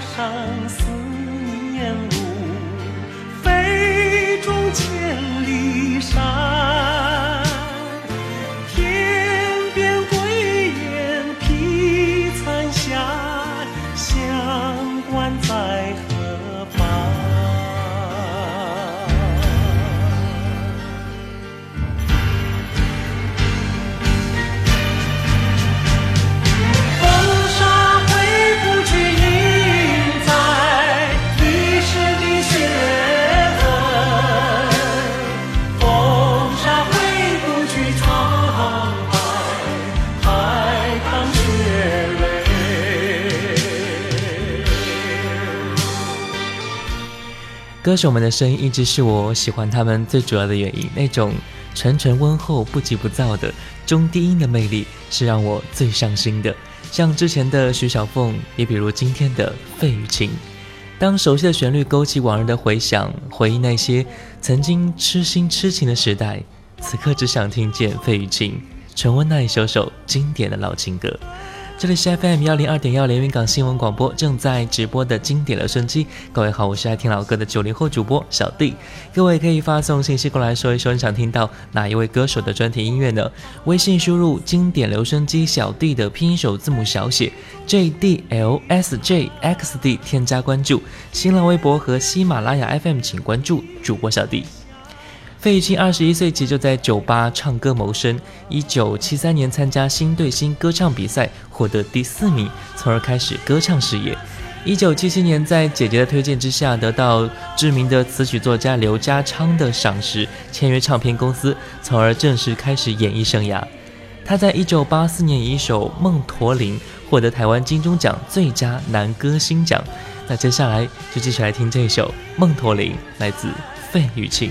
上思念路，飞中千里山。歌手们的声音一直是我喜欢他们最主要的原因，那种沉沉温厚、不急不躁的中低音的魅力是让我最上心的。像之前的徐小凤，也比如今天的费玉清。当熟悉的旋律勾起往日的回响，回忆那些曾经痴心痴情的时代，此刻只想听见费玉清重温那一首首经典的老情歌。这里是 FM 幺零二点幺连云港新闻广播正在直播的经典留声机。各位好，我是爱听老歌的九零后主播小弟。各位可以发送信息过来说一说你想听到哪一位歌手的专题音乐呢？微信输入“经典留声机小弟”的拼音首字母小写 J D L S J X D，添加关注。新浪微博和喜马拉雅 FM 请关注主播小弟。费玉清二十一岁起就在酒吧唱歌谋生。一九七三年参加新对新歌唱比赛，获得第四名，从而开始歌唱事业。一九七七年，在姐姐的推荐之下，得到知名的词曲作家刘家昌的赏识，签约唱片公司，从而正式开始演艺生涯。他在一九八四年以一首《梦驼铃》获得台湾金钟奖最佳男歌星奖。那接下来就继续来听这一首《梦驼铃》，来自费玉清。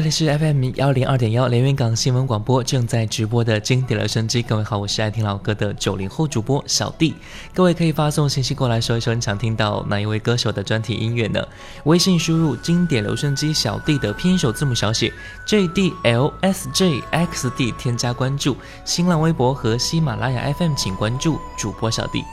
这里是 FM 幺零二点幺连云港新闻广播正在直播的经典留声机。各位好，我是爱听老歌的九零后主播小弟。各位可以发送信息过来说一说你想听到哪一位歌手的专题音乐呢？微信输入“经典留声机小弟”的拼音首字母小写 J D L S J X D，添加关注。新浪微博和喜马拉雅 FM 请关注主播小弟。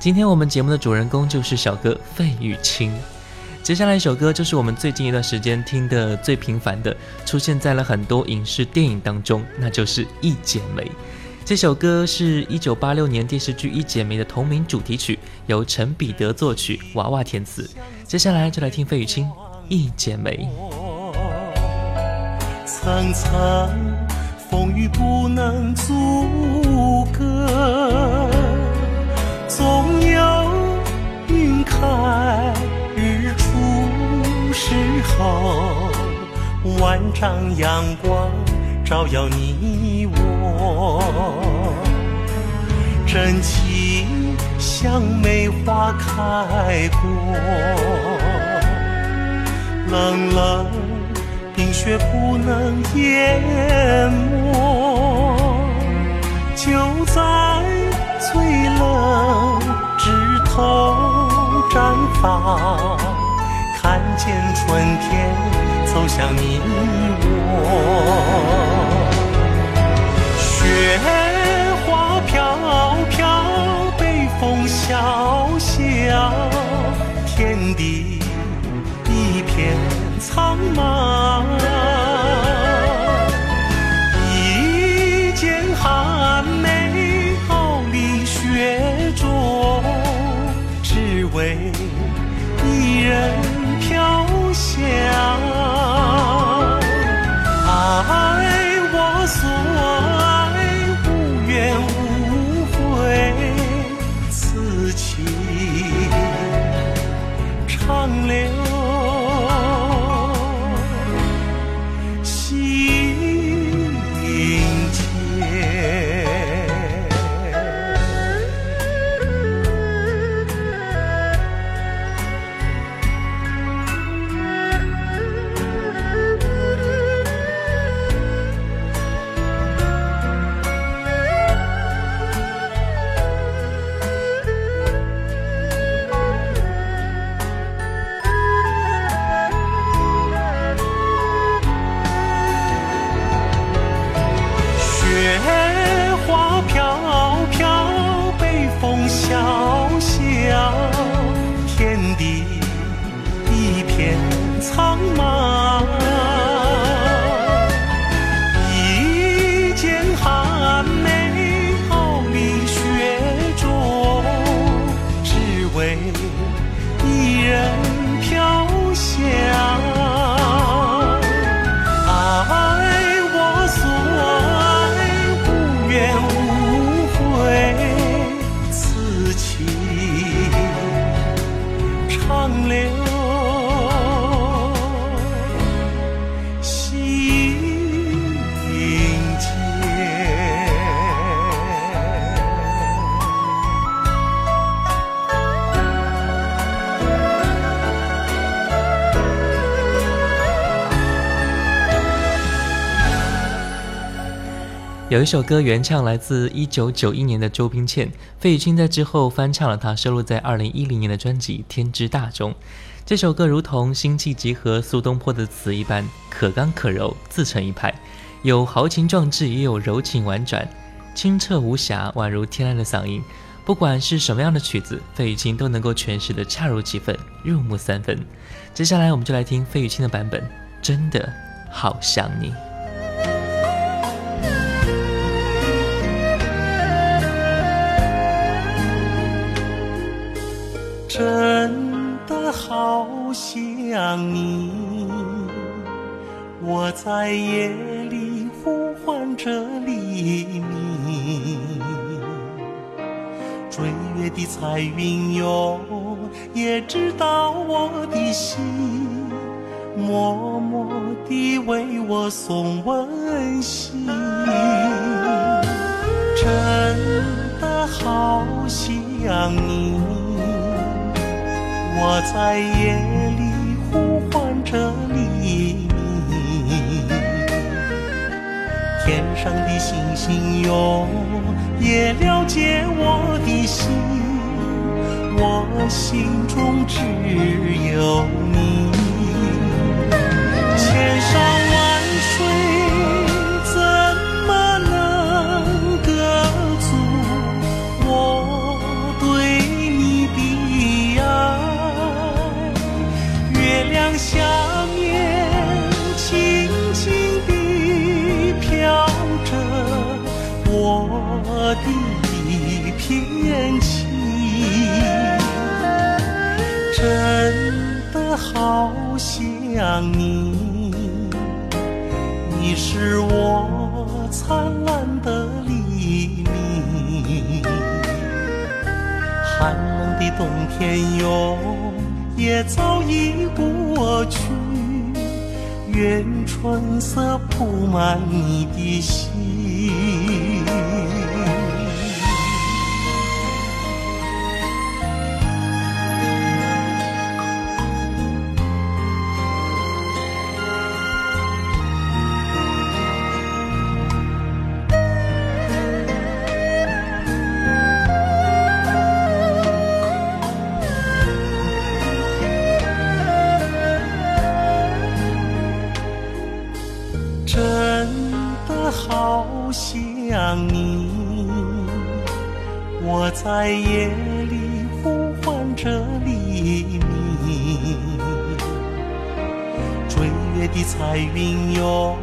今天我们节目的主人公就是小哥费玉清。接下来一首歌就是我们最近一段时间听的最频繁的，出现在了很多影视电影当中，那就是《一剪梅》。这首歌是一九八六年电视剧《一剪梅》的同名主题曲，由陈彼得作曲，娃娃填词。接下来就来听费玉清《一剪梅》。层层风雨不能阻隔，总有万丈阳光照耀你我，真情像梅花开过。冷冷冰雪不能淹没，就在最冷枝头绽放，见春天走向你我。雪花飘飘，北风萧萧，天地一片苍茫。有一首歌原唱来自一九九一年的周冰倩，费玉清在之后翻唱了她收录在二零一零年的专辑《天之大》中。这首歌如同辛弃疾和苏东坡的词一般，可刚可柔，自成一派，有豪情壮志，也有柔情婉转，清澈无瑕，宛如天籁的嗓音。不管是什么样的曲子，费玉清都能够诠释的恰如其分，入木三分。接下来我们就来听费玉清的版本，真的好想你。真的好想你，我在夜里呼唤着黎明。追月的彩云哟，也知道我的心，默默地为我送温馨。真的好想你。我在夜里呼唤着黎明，天上的星星哟，也了解我的心，我心中只有你。千山万水我的一片情。真的好想你，你是我灿烂的黎明。寒冷的冬天哟，也早已过去，愿春色铺满你的心。真的好想你，我在夜里呼唤着黎明。追月的彩云哟，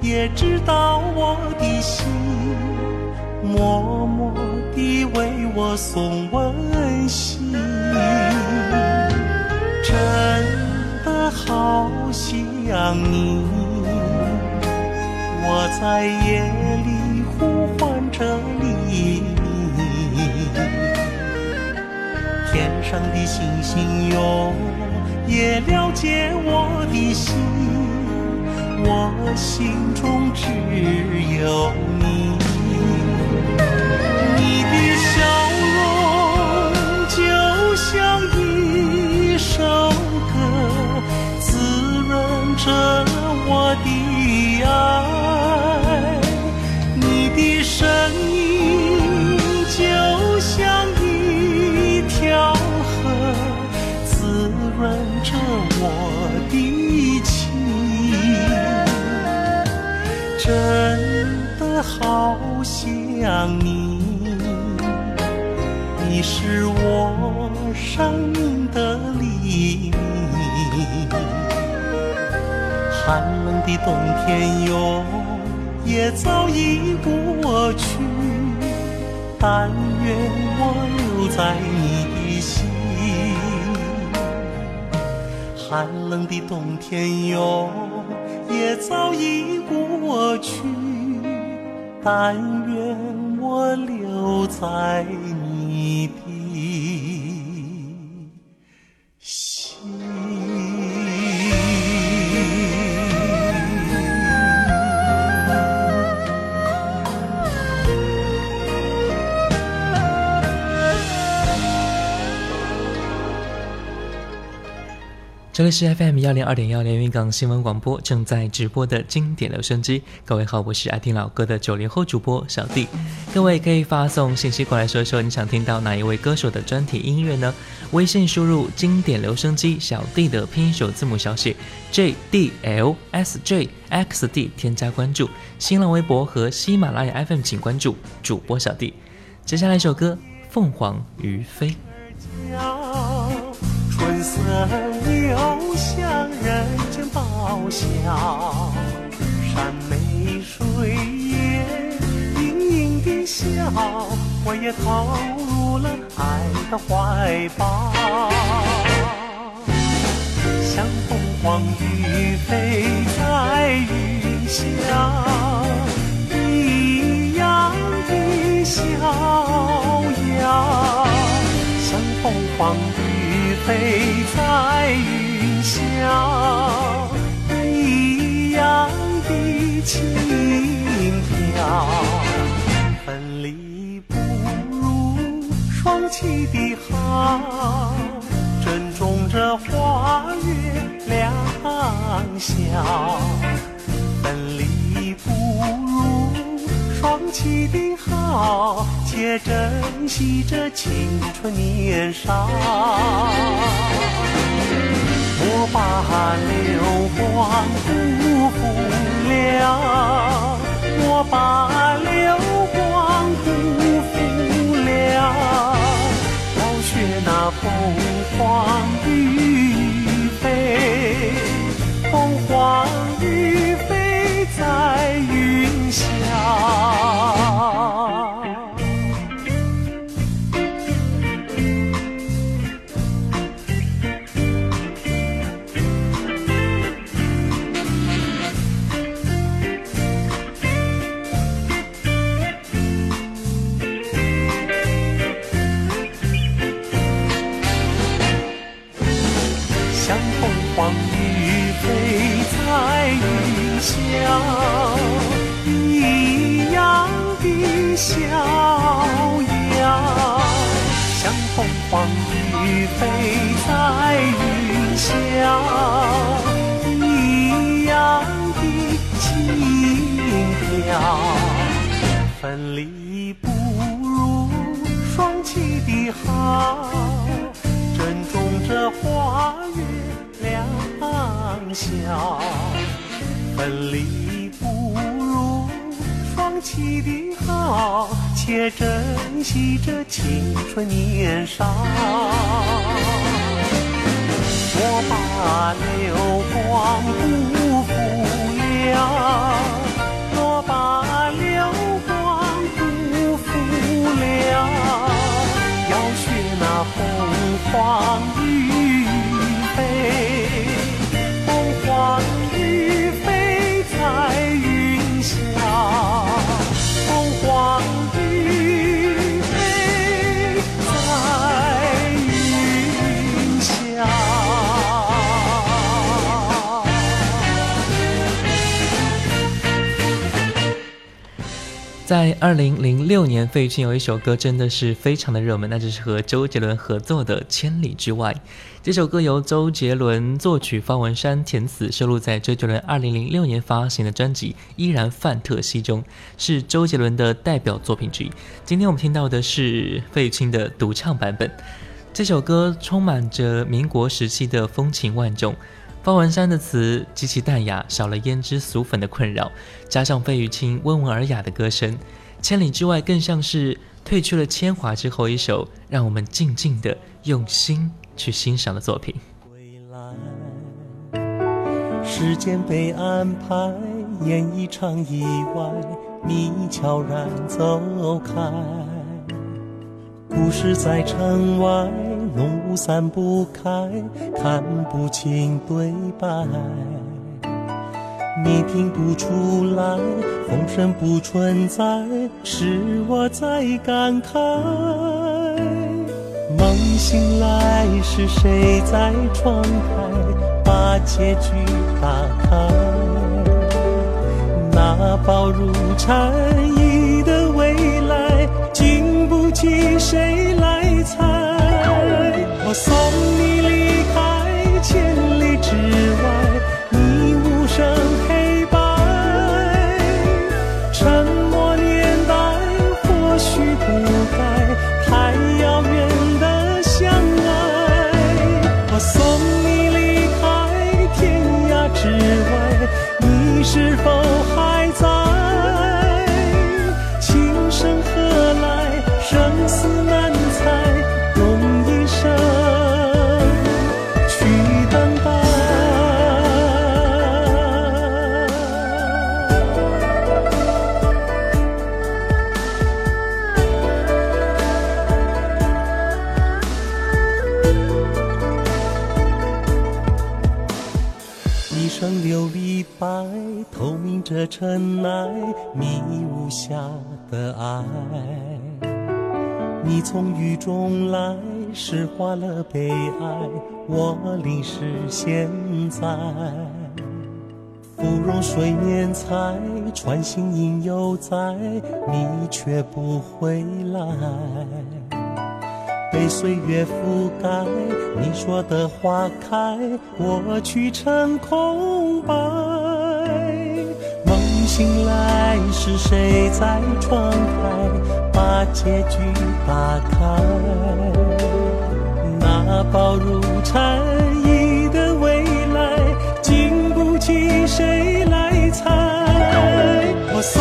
也知道我的心，默默地为我送温馨。真的好想你。我在夜里呼唤着你，天上的星星哟，也了解我的心，我心中只有的冬天哟，也早已过去。但愿我留在你的心。寒冷的冬天哟，也早已过去。但愿我留在你这里是 FM 幺零二点幺连云港新闻广播正在直播的经典留声机。各位好，我是爱听老歌的九零后主播小弟。各位可以发送信息过来说一说你想听到哪一位歌手的专题音乐呢？微信输入“经典留声机小弟”的拼音首字母小写 J D L S J X D，添加关注。新浪微博和喜马拉雅 FM 请关注主播小弟。接下来一首歌《凤凰于飞》。春色留香，人间报晓。山美水也，盈盈的笑，我也投入了爱的怀抱。像凤凰于飞在云霄，一样的逍遥。像凤凰。飞在云霄，一样的轻飘。分离不如双栖的好，珍重这花月良宵。分放弃的好。且珍惜这青春年少，莫把流光辜负了，莫把流光辜负了，要学那凤凰于飞，凤凰于飞在的好，珍重这花月良宵。分离不如双栖的好，且珍惜这青春年少。莫把流光辜负了，凤凰于飞。在二零零六年，费玉清有一首歌真的是非常的热门，那就是和周杰伦合作的《千里之外》。这首歌由周杰伦作曲，方文山填词，收录在周杰伦二零零六年发行的专辑《依然范特西》中，是周杰伦的代表作品之一。今天我们听到的是费玉清的独唱版本。这首歌充满着民国时期的风情万种。方文山的词极其淡雅，少了胭脂俗粉的困扰，加上费玉清温文尔雅的歌声，《千里之外》更像是褪去了铅华之后一首让我们静静的用心去欣赏的作品。归来时间被安排演一场意外，你悄然走开。故事在城外，浓雾散不开，看不清对白。你听不出来，风声不存在，是我在感慨。梦醒来，是谁在窗台把结局打开？那薄如蝉翼的未来，经不起谁来猜。我送你离开千里之外，你无声尘埃，迷雾下的爱。你从雨中来，诗化了悲哀，我淋湿现在。芙蓉水面采，穿行影犹在，你却不回来。被岁月覆盖，你说的花开，我去成空白。醒来，是谁在窗台把结局打开？那薄如蝉翼的未来，经不起谁来猜。我送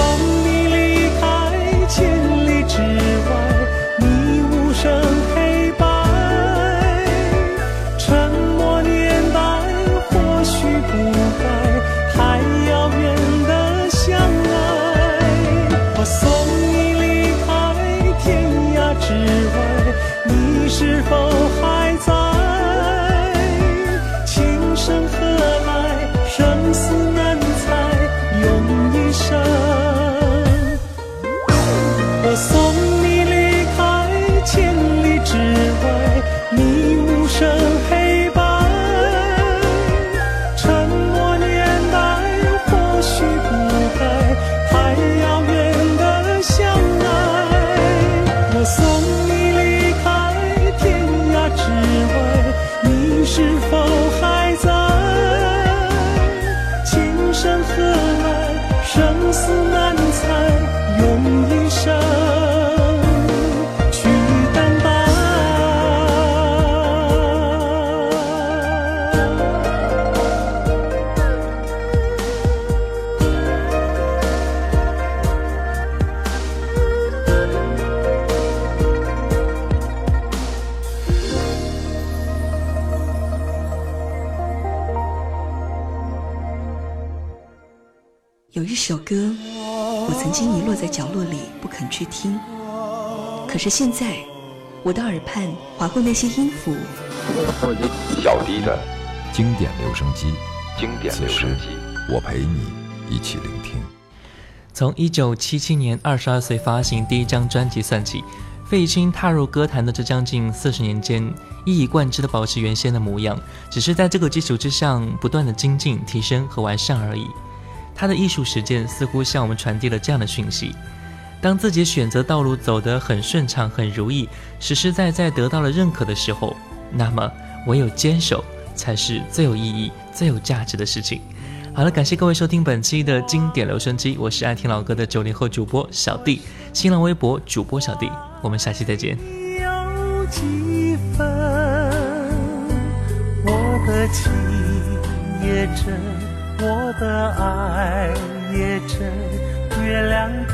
是否听，可是现在，我的耳畔划过那些音符，小迪的经典留声机，经典留声机，我陪你一起聆听。从一九七七年二十二岁发行第一张专辑算起，费玉清踏入歌坛的这将近四十年间，一以贯之的保持原先的模样，只是在这个基础之上不断的精进、提升和完善而已。他的艺术实践似乎向我们传递了这样的讯息：当自己选择道路走得很顺畅、很如意，实实在在得到了认可的时候，那么唯有坚守才是最有意义、最有价值的事情。好了，感谢各位收听本期的经典留声机，我是爱听老歌的九零后主播小弟，新浪微博主播小弟，我们下期再见。有几分，我的情也真，我的爱也真，月亮代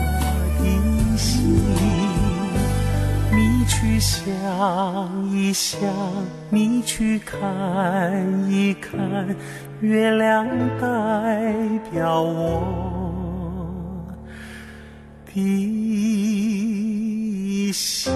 想一想，你去看一看，月亮代表我的心。